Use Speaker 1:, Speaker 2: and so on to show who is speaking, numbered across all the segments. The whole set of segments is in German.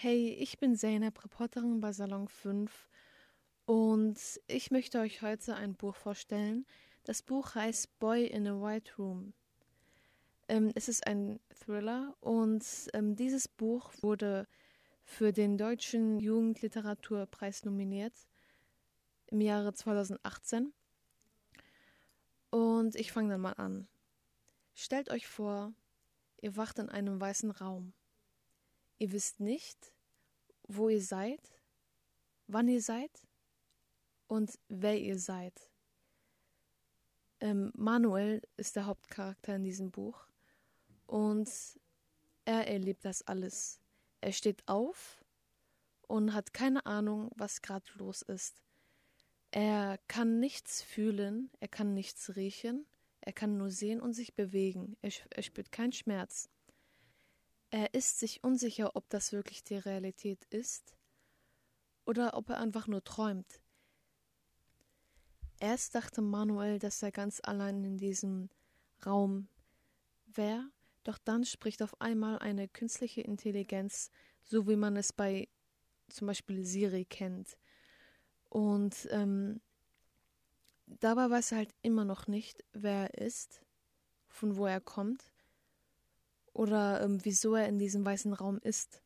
Speaker 1: Hey, ich bin Zeynep, Reporterin bei Salon 5 und ich möchte euch heute ein Buch vorstellen. Das Buch heißt Boy in a White Room. Ähm, es ist ein Thriller und ähm, dieses Buch wurde für den Deutschen Jugendliteraturpreis nominiert im Jahre 2018. Und ich fange dann mal an. Stellt euch vor, ihr wacht in einem weißen Raum. Ihr wisst nicht, wo ihr seid, wann ihr seid und wer ihr seid. Ähm, Manuel ist der Hauptcharakter in diesem Buch und er erlebt das alles. Er steht auf und hat keine Ahnung, was gerade los ist. Er kann nichts fühlen, er kann nichts riechen, er kann nur sehen und sich bewegen. Er, er spürt keinen Schmerz. Er ist sich unsicher, ob das wirklich die Realität ist oder ob er einfach nur träumt. Erst dachte Manuel, dass er ganz allein in diesem Raum wäre, doch dann spricht auf einmal eine künstliche Intelligenz, so wie man es bei zum Beispiel Siri kennt. Und ähm, dabei weiß er halt immer noch nicht, wer er ist, von wo er kommt oder ähm, wieso er in diesem weißen Raum ist.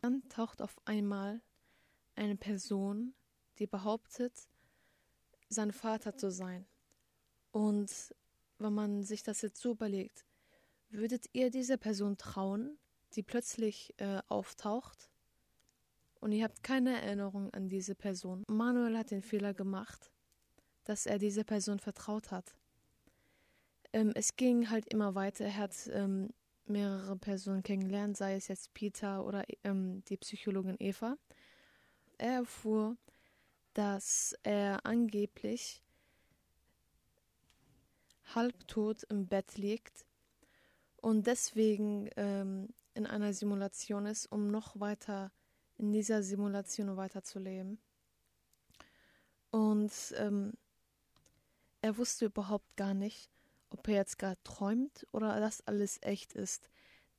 Speaker 1: Dann taucht auf einmal eine Person, die behauptet, sein Vater zu sein. Und wenn man sich das jetzt so überlegt, würdet ihr dieser Person trauen, die plötzlich äh, auftaucht? Und ihr habt keine Erinnerung an diese Person. Manuel hat den Fehler gemacht, dass er dieser Person vertraut hat. Ähm, es ging halt immer weiter. Er hat ähm, mehrere Personen kennengelernt, sei es jetzt Peter oder ähm, die Psychologin Eva. Er erfuhr, dass er angeblich halbtot im Bett liegt und deswegen ähm, in einer Simulation ist, um noch weiter in dieser Simulation weiterzuleben. Und ähm, er wusste überhaupt gar nicht, ob er jetzt gerade träumt oder das alles echt ist.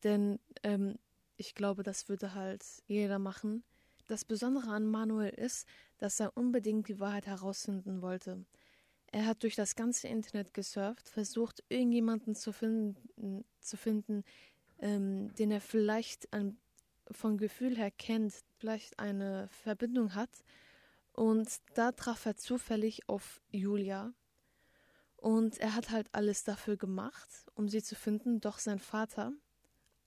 Speaker 1: Denn ähm, ich glaube, das würde halt jeder machen. Das Besondere an Manuel ist, dass er unbedingt die Wahrheit herausfinden wollte. Er hat durch das ganze Internet gesurft, versucht, irgendjemanden zu finden, zu finden ähm, den er vielleicht ein, vom Gefühl her kennt, vielleicht eine Verbindung hat. Und da traf er zufällig auf Julia, und er hat halt alles dafür gemacht, um sie zu finden. Doch sein Vater,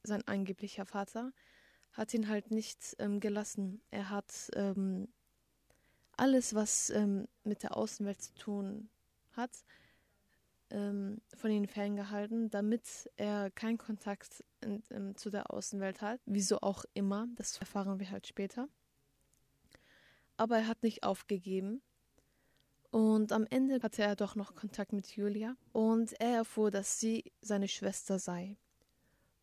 Speaker 1: sein angeblicher Vater, hat ihn halt nicht ähm, gelassen. Er hat ähm, alles, was ähm, mit der Außenwelt zu tun hat, ähm, von ihnen ferngehalten, damit er keinen Kontakt in, in, zu der Außenwelt hat. Wieso auch immer, das erfahren wir halt später. Aber er hat nicht aufgegeben und am Ende hatte er doch noch Kontakt mit Julia und er erfuhr, dass sie seine Schwester sei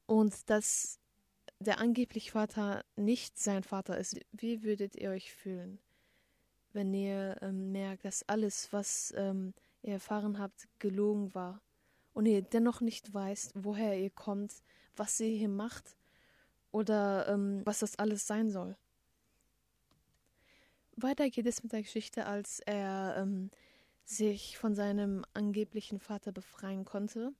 Speaker 1: und dass der angeblich Vater nicht sein Vater ist. Wie würdet ihr euch fühlen, wenn ihr ähm, merkt, dass alles, was ähm, ihr erfahren habt, gelogen war und ihr dennoch nicht weißt, woher ihr kommt, was ihr hier macht oder ähm, was das alles sein soll? Weiter geht es mit der Geschichte, als er ähm, sich von seinem angeblichen Vater befreien konnte.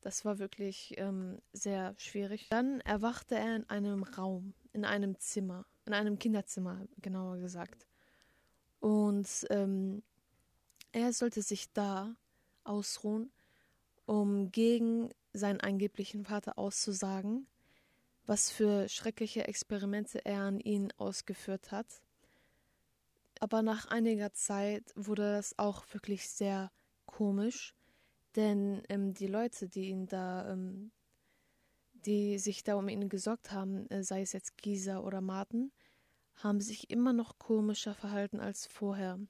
Speaker 1: Das war wirklich ähm, sehr schwierig. Dann erwachte er in einem Raum, in einem Zimmer, in einem Kinderzimmer, genauer gesagt. Und ähm, er sollte sich da ausruhen, um gegen seinen angeblichen Vater auszusagen, was für schreckliche Experimente er an ihn ausgeführt hat aber nach einiger Zeit wurde das auch wirklich sehr komisch, denn ähm, die Leute, die ihn da, ähm, die sich da um ihn gesorgt haben, äh, sei es jetzt Gisa oder Martin, haben sich immer noch komischer verhalten als vorher.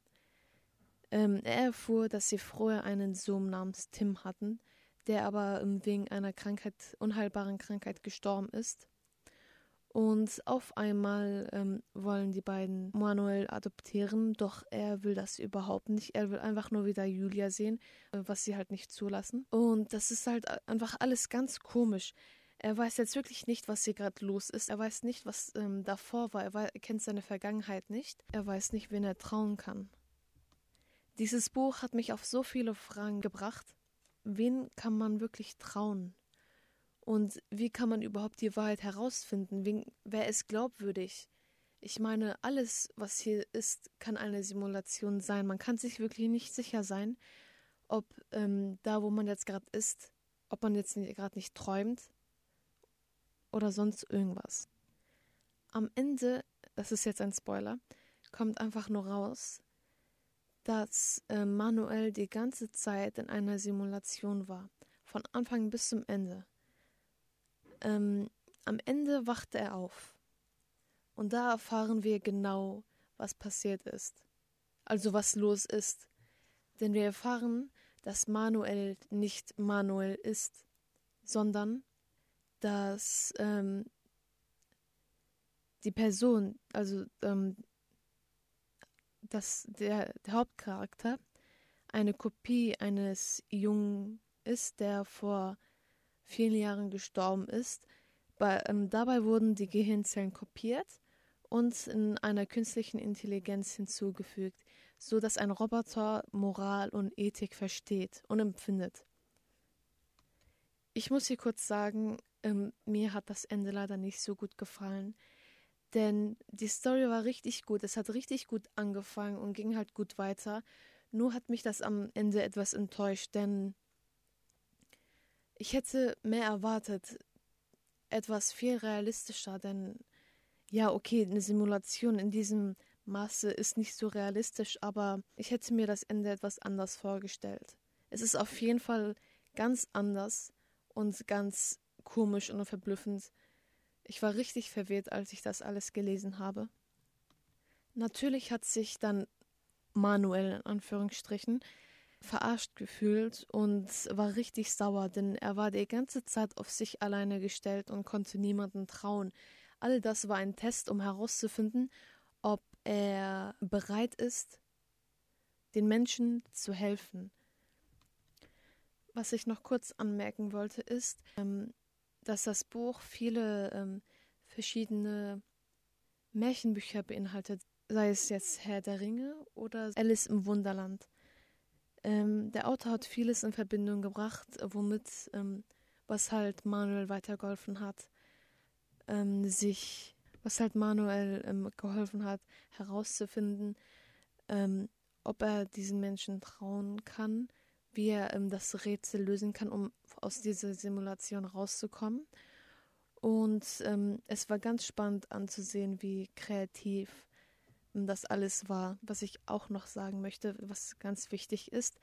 Speaker 1: Ähm, er erfuhr, dass sie vorher einen Sohn namens Tim hatten, der aber ähm, wegen einer Krankheit, unheilbaren Krankheit gestorben ist. Und auf einmal ähm, wollen die beiden Manuel adoptieren, doch er will das überhaupt nicht. Er will einfach nur wieder Julia sehen, äh, was sie halt nicht zulassen. Und das ist halt einfach alles ganz komisch. Er weiß jetzt wirklich nicht, was hier gerade los ist. Er weiß nicht, was ähm, davor war. Er, weiß, er kennt seine Vergangenheit nicht. Er weiß nicht, wen er trauen kann. Dieses Buch hat mich auf so viele Fragen gebracht. Wen kann man wirklich trauen? Und wie kann man überhaupt die Wahrheit herausfinden? Wer ist glaubwürdig? Ich meine, alles, was hier ist, kann eine Simulation sein. Man kann sich wirklich nicht sicher sein, ob ähm, da, wo man jetzt gerade ist, ob man jetzt gerade nicht träumt oder sonst irgendwas. Am Ende, das ist jetzt ein Spoiler, kommt einfach nur raus, dass äh, Manuel die ganze Zeit in einer Simulation war. Von Anfang bis zum Ende. Ähm, am Ende wachte er auf und da erfahren wir genau, was passiert ist. Also was los ist. Denn wir erfahren, dass Manuel nicht Manuel ist, sondern dass ähm, die Person, also ähm, dass der, der Hauptcharakter eine Kopie eines Jungen ist, der vor vielen Jahren gestorben ist. Bei, ähm, dabei wurden die Gehirnzellen kopiert und in einer künstlichen Intelligenz hinzugefügt, so dass ein Roboter Moral und Ethik versteht und empfindet. Ich muss hier kurz sagen, ähm, mir hat das Ende leider nicht so gut gefallen, denn die Story war richtig gut, es hat richtig gut angefangen und ging halt gut weiter. Nur hat mich das am Ende etwas enttäuscht, denn ich hätte mehr erwartet, etwas viel realistischer, denn ja, okay, eine Simulation in diesem Maße ist nicht so realistisch, aber ich hätte mir das Ende etwas anders vorgestellt. Es ist auf jeden Fall ganz anders und ganz komisch und verblüffend. Ich war richtig verwirrt, als ich das alles gelesen habe. Natürlich hat sich dann Manuel in Anführungsstrichen verarscht gefühlt und war richtig sauer, denn er war die ganze Zeit auf sich alleine gestellt und konnte niemanden trauen. All das war ein Test, um herauszufinden, ob er bereit ist, den Menschen zu helfen. Was ich noch kurz anmerken wollte, ist, ähm, dass das Buch viele ähm, verschiedene Märchenbücher beinhaltet, sei es jetzt Herr der Ringe oder Alice im Wunderland. Ähm, der Autor hat vieles in Verbindung gebracht, womit ähm, was halt Manuel weitergeholfen hat ähm, sich, was halt Manuel ähm, geholfen hat, herauszufinden, ähm, ob er diesen Menschen trauen kann, wie er ähm, das Rätsel lösen kann, um aus dieser Simulation rauszukommen. Und es war ganz spannend anzusehen, wie kreativ das alles war. Was ich auch noch sagen möchte, was ganz wichtig ist,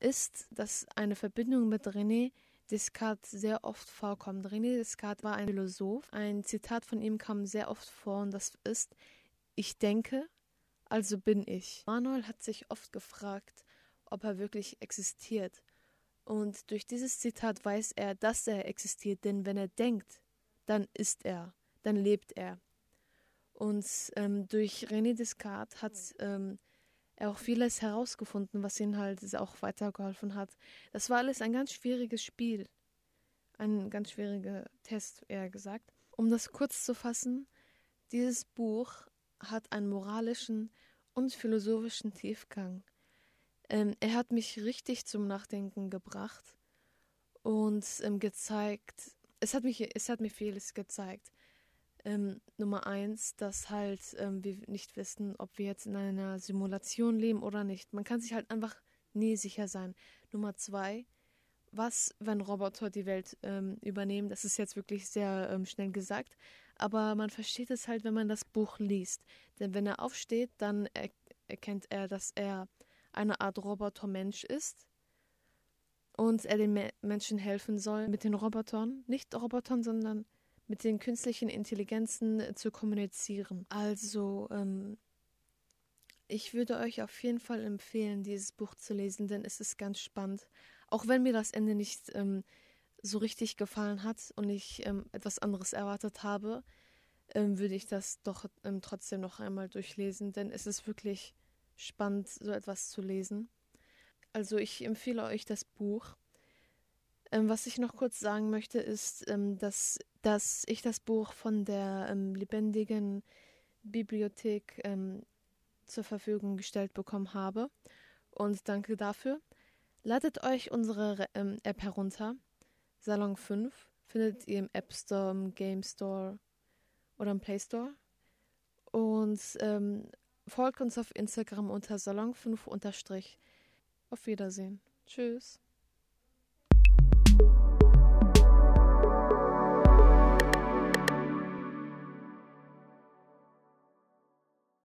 Speaker 1: ist, dass eine Verbindung mit René Descartes sehr oft vorkommt. René Descartes war ein Philosoph. Ein Zitat von ihm kam sehr oft vor und das ist, ich denke, also bin ich. Manuel hat sich oft gefragt, ob er wirklich existiert. Und durch dieses Zitat weiß er, dass er existiert, denn wenn er denkt, dann ist er, dann lebt er. Und ähm, durch René Descartes hat ähm, er auch vieles herausgefunden, was ihm halt auch weitergeholfen hat. Das war alles ein ganz schwieriges Spiel. Ein ganz schwieriger Test, eher gesagt. Um das kurz zu fassen, dieses Buch hat einen moralischen und philosophischen Tiefgang. Ähm, er hat mich richtig zum Nachdenken gebracht und ähm, gezeigt, es hat, mich, es hat mir vieles gezeigt. Ähm, Nummer eins, dass halt ähm, wir nicht wissen, ob wir jetzt in einer Simulation leben oder nicht. Man kann sich halt einfach nie sicher sein. Nummer zwei, was, wenn Roboter die Welt ähm, übernehmen? Das ist jetzt wirklich sehr ähm, schnell gesagt, aber man versteht es halt, wenn man das Buch liest. Denn wenn er aufsteht, dann er erkennt er, dass er eine Art Roboter-Mensch ist und er den Me Menschen helfen soll mit den Robotern. Nicht Robotern, sondern mit den künstlichen Intelligenzen äh, zu kommunizieren. Also, ähm, ich würde euch auf jeden Fall empfehlen, dieses Buch zu lesen, denn es ist ganz spannend. Auch wenn mir das Ende nicht ähm, so richtig gefallen hat und ich ähm, etwas anderes erwartet habe, ähm, würde ich das doch ähm, trotzdem noch einmal durchlesen, denn es ist wirklich spannend, so etwas zu lesen. Also ich empfehle euch das Buch. Ähm, was ich noch kurz sagen möchte, ist, ähm, dass, dass ich das Buch von der ähm, lebendigen Bibliothek ähm, zur Verfügung gestellt bekommen habe. Und danke dafür. Ladet euch unsere ähm, App herunter. Salon 5 findet ihr im App Store, im Game Store oder im Play Store. Und ähm, folgt uns auf Instagram unter Salon5 unterstrich. Auf Wiedersehen. Tschüss.